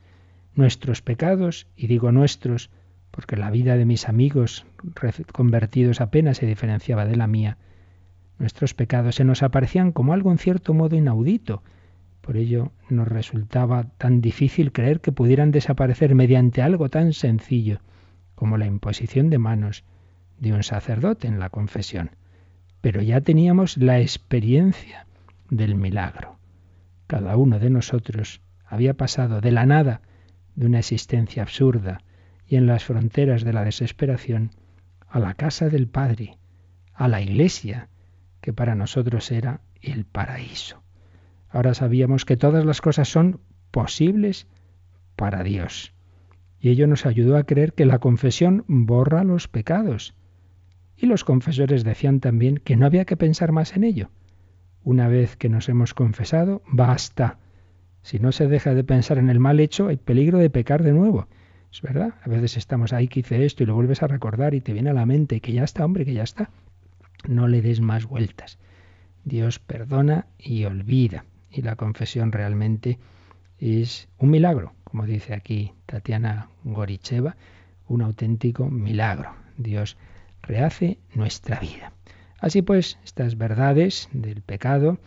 Nuestros pecados, y digo nuestros, porque la vida de mis amigos convertidos apenas se diferenciaba de la mía, nuestros pecados se nos aparecían como algo en cierto modo inaudito. Por ello nos resultaba tan difícil creer que pudieran desaparecer mediante algo tan sencillo como la imposición de manos de un sacerdote en la confesión. Pero ya teníamos la experiencia del milagro. Cada uno de nosotros había pasado de la nada, de una existencia absurda, y en las fronteras de la desesperación a la casa del Padre, a la iglesia, que para nosotros era el paraíso. Ahora sabíamos que todas las cosas son posibles para Dios. y ello nos ayudó a creer que la confesión borra los pecados. Y los confesores decían también que no había que pensar más en ello. Una vez que nos hemos confesado, basta. Si no se deja de pensar en el mal hecho, hay peligro de pecar de nuevo. Es verdad, a veces estamos ahí que hice esto y lo vuelves a recordar y te viene a la mente que ya está, hombre, que ya está. No le des más vueltas. Dios perdona y olvida. Y la confesión realmente es un milagro, como dice aquí Tatiana Goricheva, un auténtico milagro. Dios rehace nuestra vida. Así pues, estas verdades del pecado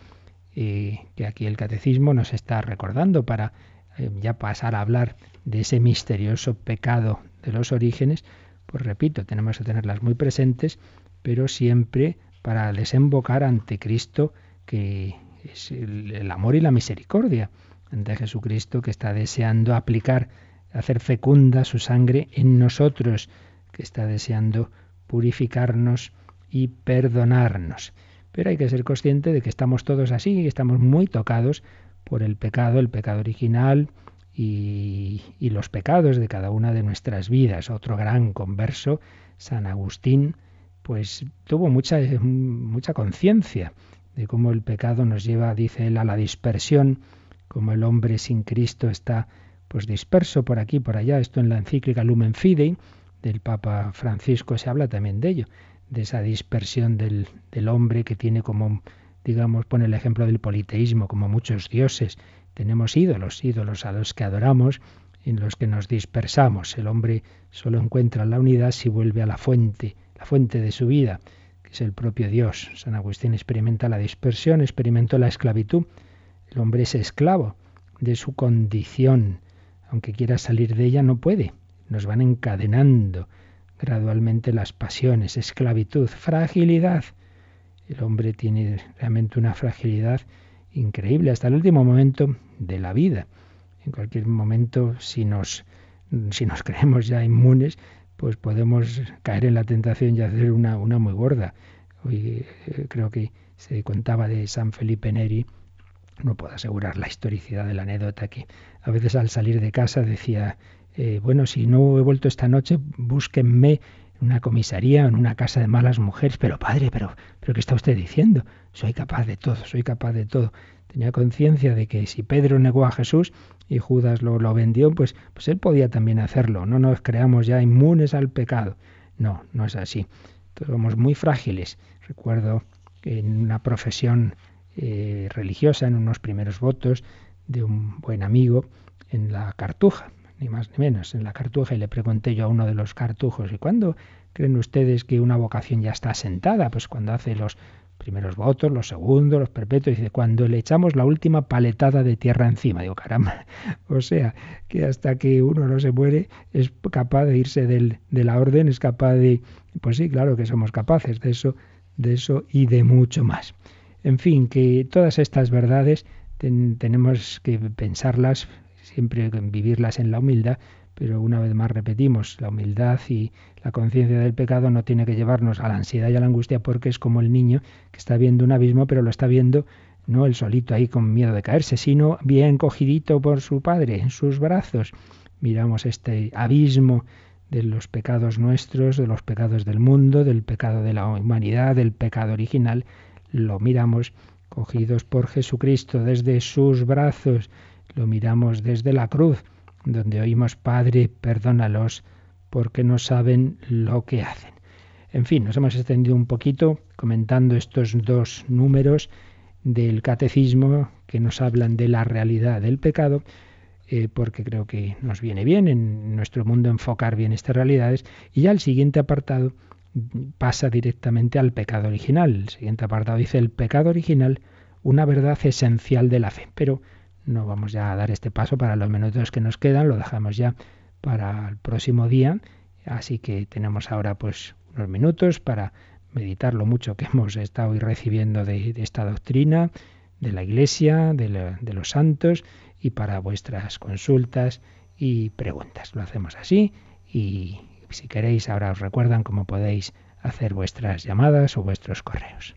eh, que aquí el catecismo nos está recordando para eh, ya pasar a hablar de ese misterioso pecado de los orígenes, pues repito, tenemos que tenerlas muy presentes, pero siempre para desembocar ante Cristo, que es el, amor y la misericordia, ante Jesucristo que está deseando aplicar, hacer fecunda su sangre en nosotros, que está deseando purificarnos y perdonarnos. Pero hay que ser consciente de que estamos todos así, estamos muy tocados por el pecado, el pecado original, y, los pecados de cada una de nuestras vidas. Otro gran converso, San Agustín, pues tuvo mucha, mucha conciencia de cómo el pecado nos lleva, dice él, a la dispersión, como el hombre sin Cristo está pues disperso por aquí, por allá. Esto en la encíclica Lumen Fidei del Papa Francisco se habla también de ello, de esa dispersión del, del hombre que tiene como, digamos, pone el ejemplo del politeísmo, como muchos dioses, tenemos ídolos, ídolos a los que adoramos, en los que nos dispersamos. El hombre solo encuentra la unidad si vuelve a la fuente, la fuente de su vida, que es el propio Dios. San Agustín experimenta la dispersión, experimentó la esclavitud. El hombre es esclavo de su condición. Aunque quiera salir de ella, no puede. Nos van encadenando gradualmente las pasiones, esclavitud, fragilidad. El hombre tiene realmente una fragilidad increíble hasta el último momento de la vida. En cualquier momento, si nos, si nos creemos ya inmunes, pues podemos caer en la tentación y hacer una, una muy gorda. Hoy eh, creo que se contaba de San Felipe Neri, no puedo asegurar la historicidad de la anécdota, que a veces al salir de casa decía, eh, bueno, si no he vuelto esta noche, búsquenme en una comisaría, en una casa de malas mujeres, pero padre, pero, pero ¿qué está usted diciendo? Soy capaz de todo, soy capaz de todo. Tenía conciencia de que si Pedro negó a Jesús y Judas lo, lo vendió, pues, pues él podía también hacerlo. No nos creamos ya inmunes al pecado. No, no es así. Somos muy frágiles. Recuerdo en una profesión eh, religiosa, en unos primeros votos de un buen amigo en la cartuja, ni más ni menos, en la cartuja, y le pregunté yo a uno de los cartujos, ¿y cuándo creen ustedes que una vocación ya está asentada? Pues cuando hace los primeros votos, los segundos, los perpetuos, dice, cuando le echamos la última paletada de tierra encima, digo, caramba, o sea, que hasta que uno no se muere es capaz de irse del, de la orden, es capaz de, pues sí, claro que somos capaces de eso, de eso y de mucho más. En fin, que todas estas verdades tenemos que pensarlas siempre vivirlas en la humildad, pero una vez más repetimos, la humildad y la conciencia del pecado no tiene que llevarnos a la ansiedad y a la angustia porque es como el niño que está viendo un abismo, pero lo está viendo no el solito ahí con miedo de caerse, sino bien cogidito por su padre en sus brazos. Miramos este abismo de los pecados nuestros, de los pecados del mundo, del pecado de la humanidad, del pecado original, lo miramos cogidos por Jesucristo desde sus brazos lo miramos desde la cruz, donde oímos, Padre, perdónalos, porque no saben lo que hacen. En fin, nos hemos extendido un poquito comentando estos dos números del catecismo que nos hablan de la realidad del pecado, eh, porque creo que nos viene bien en nuestro mundo enfocar bien estas realidades. Y ya el siguiente apartado pasa directamente al pecado original. El siguiente apartado dice el pecado original, una verdad esencial de la fe. Pero no vamos ya a dar este paso para los minutos que nos quedan, lo dejamos ya para el próximo día, así que tenemos ahora pues unos minutos para meditar lo mucho que hemos estado recibiendo de, esta doctrina, de la Iglesia, de, de los santos y para vuestras consultas y preguntas. Lo hacemos así y si queréis ahora os recuerdan cómo podéis hacer vuestras llamadas o vuestros correos.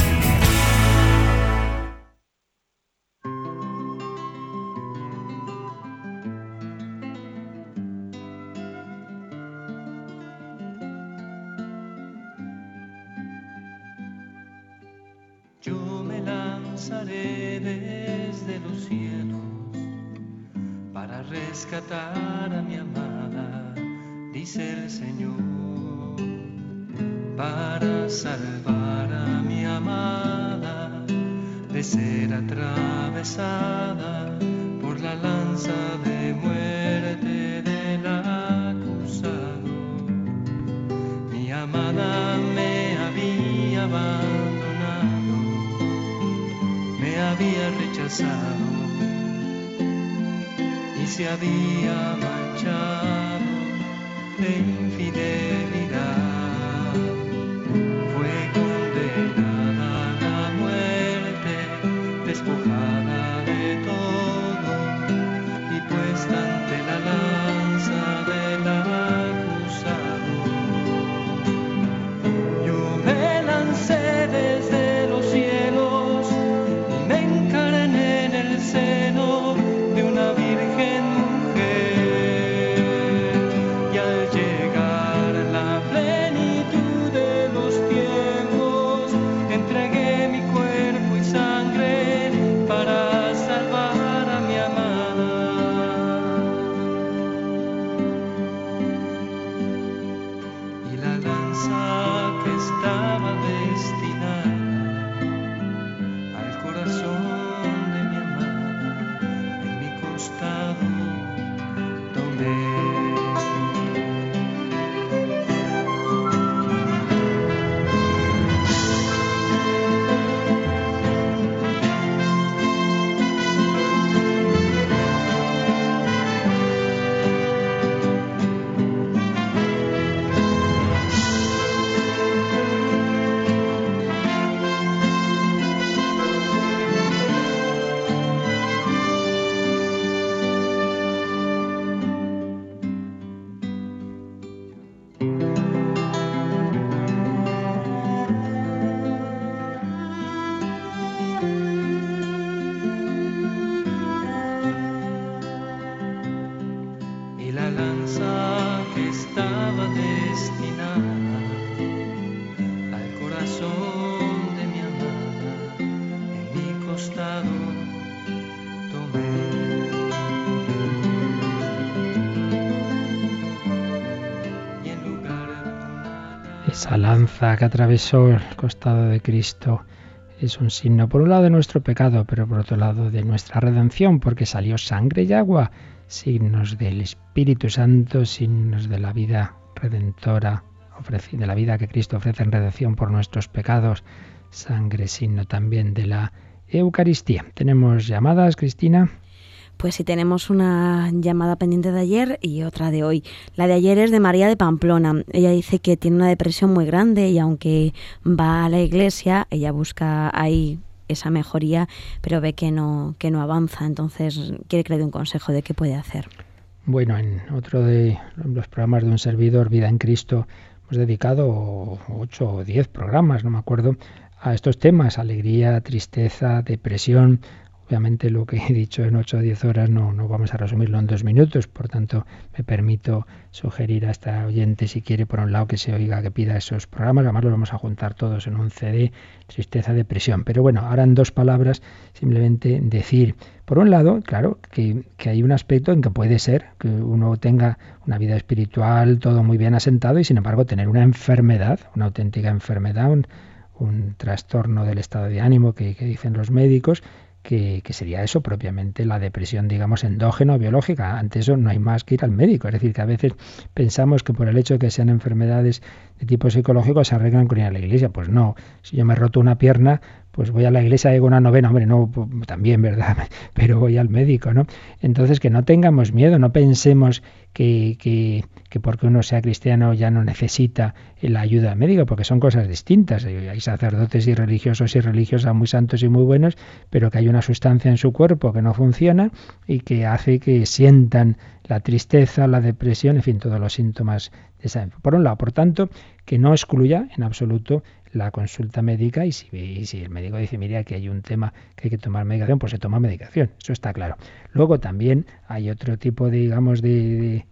Esa lanza que atravesó el costado de Cristo es un signo, por un lado, de nuestro pecado, pero por otro lado, de nuestra redención, porque salió sangre y agua, signos del Espíritu Santo, signos de la vida redentora, de la vida que Cristo ofrece en redención por nuestros pecados, sangre, signo también de la Eucaristía. Tenemos llamadas, Cristina. Pues sí, tenemos una llamada pendiente de ayer y otra de hoy. La de ayer es de María de Pamplona. Ella dice que tiene una depresión muy grande y aunque va a la iglesia, ella busca ahí esa mejoría, pero ve que no, que no avanza. Entonces quiere que le dé un consejo de qué puede hacer. Bueno, en otro de los programas de un servidor, Vida en Cristo, hemos dedicado ocho o diez programas, no me acuerdo, a estos temas, alegría, tristeza, depresión. Obviamente lo que he dicho en ocho o diez horas no, no vamos a resumirlo en dos minutos, por tanto me permito sugerir a esta oyente, si quiere, por un lado que se oiga, que pida esos programas, además los vamos a juntar todos en un CD, tristeza, depresión. Pero bueno, ahora en dos palabras, simplemente decir, por un lado, claro, que, que hay un aspecto en que puede ser que uno tenga una vida espiritual, todo muy bien asentado, y sin embargo tener una enfermedad, una auténtica enfermedad, un, un trastorno del estado de ánimo que dicen los médicos, que, que, sería eso propiamente la depresión, digamos, endógeno biológica. Ante eso no hay más que ir al médico. Es decir, que a veces pensamos que por el hecho de que sean enfermedades de tipo psicológico se arreglan con ir a la iglesia. Pues no, si yo me he roto una pierna, pues voy a la iglesia, hago una novena, hombre, no, también, ¿verdad? Pero voy al médico, ¿no? Entonces, que no tengamos miedo, no pensemos que, que, que porque uno sea cristiano ya no necesita la ayuda médica, porque son cosas distintas. Hay sacerdotes y religiosos y religiosas muy santos y muy buenos, pero que hay una sustancia en su cuerpo que no funciona y que hace que sientan la tristeza, la depresión, en fin, todos los síntomas de esa Por un lado, por tanto, que no excluya en absoluto la consulta médica y si, el médico dice, mira, que hay un tema que hay que tomar medicación, pues se toma medicación, eso está claro. Luego también hay otro tipo, de, digamos, de,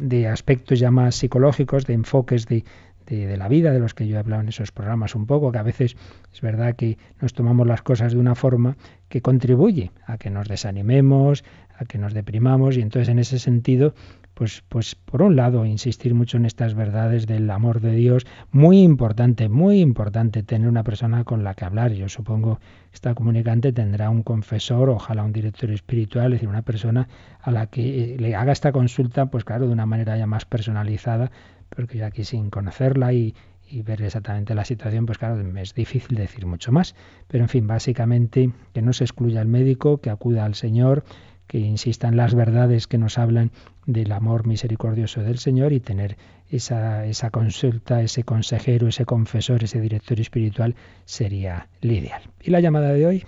de, aspectos ya más psicológicos, de enfoques de, de, la vida, de los que yo he hablado en esos programas un poco, que a veces es verdad que nos tomamos las cosas de una forma que contribuye a que nos desanimemos, a que nos deprimamos y entonces en ese sentido pues, pues por un lado, insistir mucho en estas verdades del amor de Dios, muy importante, muy importante tener una persona con la que hablar. Yo supongo que esta comunicante tendrá un confesor, ojalá un director espiritual, es decir, una persona a la que eh, le haga esta consulta, pues claro, de una manera ya más personalizada, porque yo aquí sin conocerla y, y ver exactamente la situación, pues claro, es difícil decir mucho más. Pero en fin, básicamente que no se excluya el médico, que acuda al Señor, que insistan las verdades que nos hablan del amor misericordioso del Señor y tener esa, esa consulta, ese consejero, ese confesor, ese director espiritual sería el ideal. ¿Y la llamada de hoy?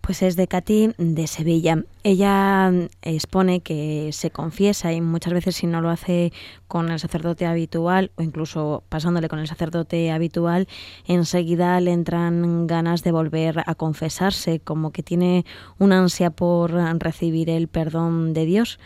Pues es de Katy de Sevilla. Ella expone que se confiesa y muchas veces si no lo hace con el sacerdote habitual o incluso pasándole con el sacerdote habitual, enseguida le entran ganas de volver a confesarse, como que tiene una ansia por recibir el perdón de Dios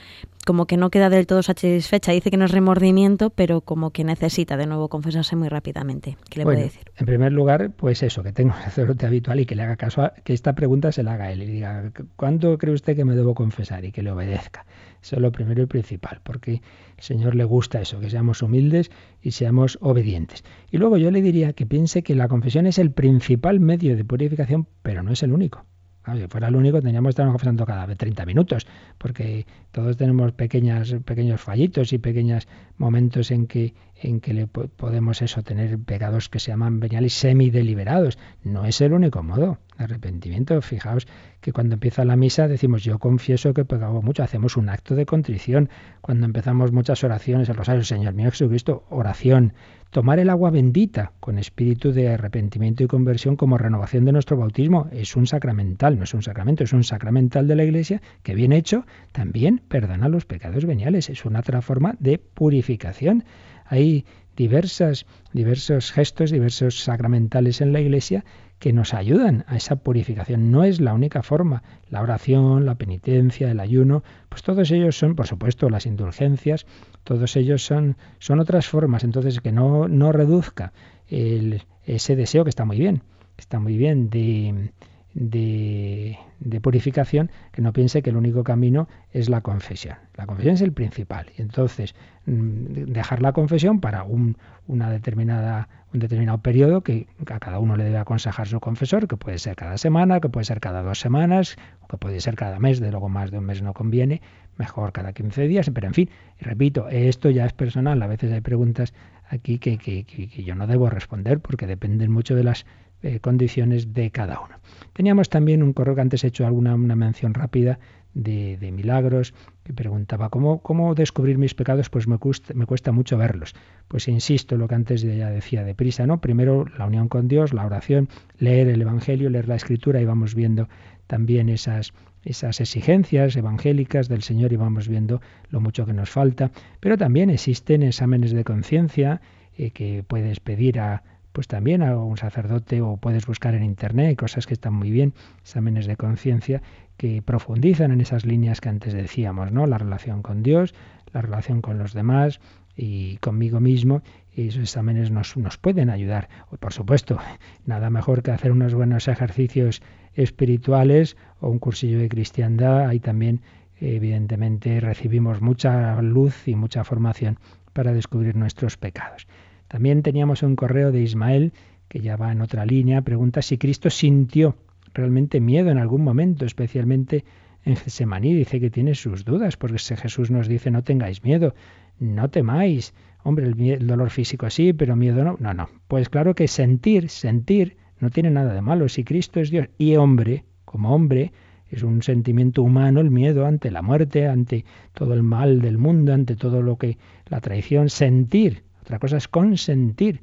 como que no queda del todo satisfecha. Dice que no es remordimiento, pero como que necesita de nuevo confesarse muy rápidamente. ¿Qué le puede decir? En primer lugar, pues eso, que tenga un sacerdote habitual y que le haga caso a que esta pregunta se la haga él y diga, ¿cuándo cree usted que me debo confesar? Y que le obedezca. Eso es lo primero y principal, porque al Señor le gusta eso, que seamos humildes y seamos obedientes. Y luego yo le diría que piense que la confesión es el principal medio de purificación, pero no es el único si fuera el único, tendríamos que estar confesando cada 30 minutos, porque todos tenemos pequeñas, pequeños fallitos y pequeños momentos en que, en que le podemos eso, tener pecados que se llaman veniales semi-deliberados. No es el único modo de arrepentimiento. Fijaos que cuando empieza la misa decimos yo confieso que he pecado mucho, hacemos un acto de contrición. Cuando empezamos muchas oraciones, el rosario, Señor mío Jesucristo, oración Tomar el agua bendita con espíritu de arrepentimiento y conversión como renovación de nuestro bautismo es un sacramental, no es un sacramento, es un sacramental de la Iglesia que bien hecho también perdona los pecados veniales, es una otra forma de purificación. Hay diversas, diversos gestos, diversos sacramentales en la Iglesia que nos ayudan a esa purificación. No es la única forma. La oración, la penitencia, el ayuno, pues todos ellos son, por supuesto, las indulgencias, todos ellos son, son otras formas. Entonces, que no, no reduzca ese deseo que está muy bien, está muy bien de, de, de, purificación, que no piense que el único camino es la confesión. La confesión es el principal. Y entonces, mm, dejar la confesión para un, una determinada un determinado periodo que a cada uno le debe aconsejar su confesor, que puede ser cada semana, que puede ser cada dos semanas, que puede ser cada mes, de luego más de un mes no conviene, mejor cada 15 días, pero en fin, repito, esto ya es personal, a veces hay preguntas aquí que, que, que yo no debo responder porque dependen mucho de las eh, condiciones de cada uno. Teníamos también un correo que antes he hecho alguna una mención rápida de, de milagros, que preguntaba ¿cómo, cómo descubrir mis pecados, pues me cuesta, mucho verlos. Pues insisto lo que antes ya decía deprisa, ¿no? Primero la unión con Dios, la oración, leer el Evangelio, leer la Escritura y vamos viendo también esas, esas exigencias evangélicas del Señor y vamos viendo lo mucho que nos falta. Pero también existen exámenes de conciencia eh, que puedes pedir a pues también a un sacerdote o puedes buscar en internet cosas que están muy bien, exámenes de conciencia que profundizan en esas líneas que antes decíamos, ¿no? La relación con Dios, la relación con los demás y conmigo mismo, y esos exámenes nos, nos pueden ayudar. Por supuesto, nada mejor que hacer unos buenos ejercicios espirituales o un cursillo de cristiandad, ahí también evidentemente recibimos mucha luz y mucha formación para descubrir nuestros pecados. También teníamos un correo de Ismael, que ya va en otra línea, pregunta si Cristo sintió realmente miedo en algún momento, especialmente en Gesemaní. Dice que tiene sus dudas, porque Jesús nos dice no tengáis miedo, no temáis. Hombre, el, el dolor físico sí, pero miedo no. No, no. Pues claro que sentir, sentir no tiene nada de malo. Si Cristo es Dios y hombre, como hombre, es un sentimiento humano el miedo ante la muerte, ante todo el mal del mundo, ante todo lo que la traición, sentir. Otra cosa es consentir.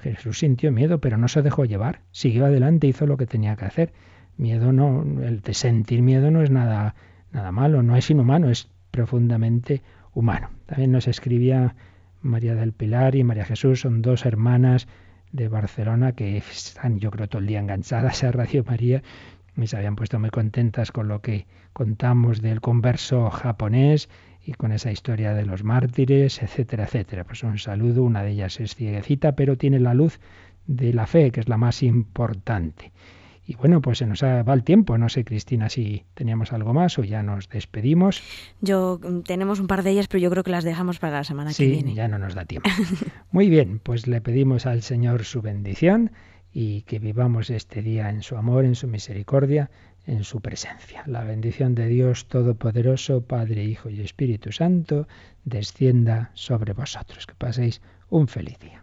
Jesús sintió miedo, pero no se dejó llevar. Siguió adelante, hizo lo que tenía que hacer. Miedo no, el de sentir miedo no es nada, nada malo, no es inhumano, es profundamente humano. También nos escribía María del Pilar y María Jesús, son dos hermanas de Barcelona que están, yo creo, todo el día enganchadas a Radio María se habían puesto muy contentas con lo que contamos del converso japonés y con esa historia de los mártires, etcétera, etcétera. Pues un saludo, una de ellas es cieguecita, pero tiene la luz de la fe, que es la más importante. Y bueno, pues se nos va el tiempo. No sé, Cristina, si teníamos algo más o ya nos despedimos. Yo mm, tenemos un par de ellas, pero yo creo que las dejamos para la semana que viene. Sí, ya no nos da tiempo. Muy bien, pues le pedimos al Señor su bendición y que vivamos este día en su amor, en su misericordia, en su presencia. La bendición de Dios Todopoderoso, Padre, Hijo y Espíritu Santo, descienda sobre vosotros. Que paséis un feliz día.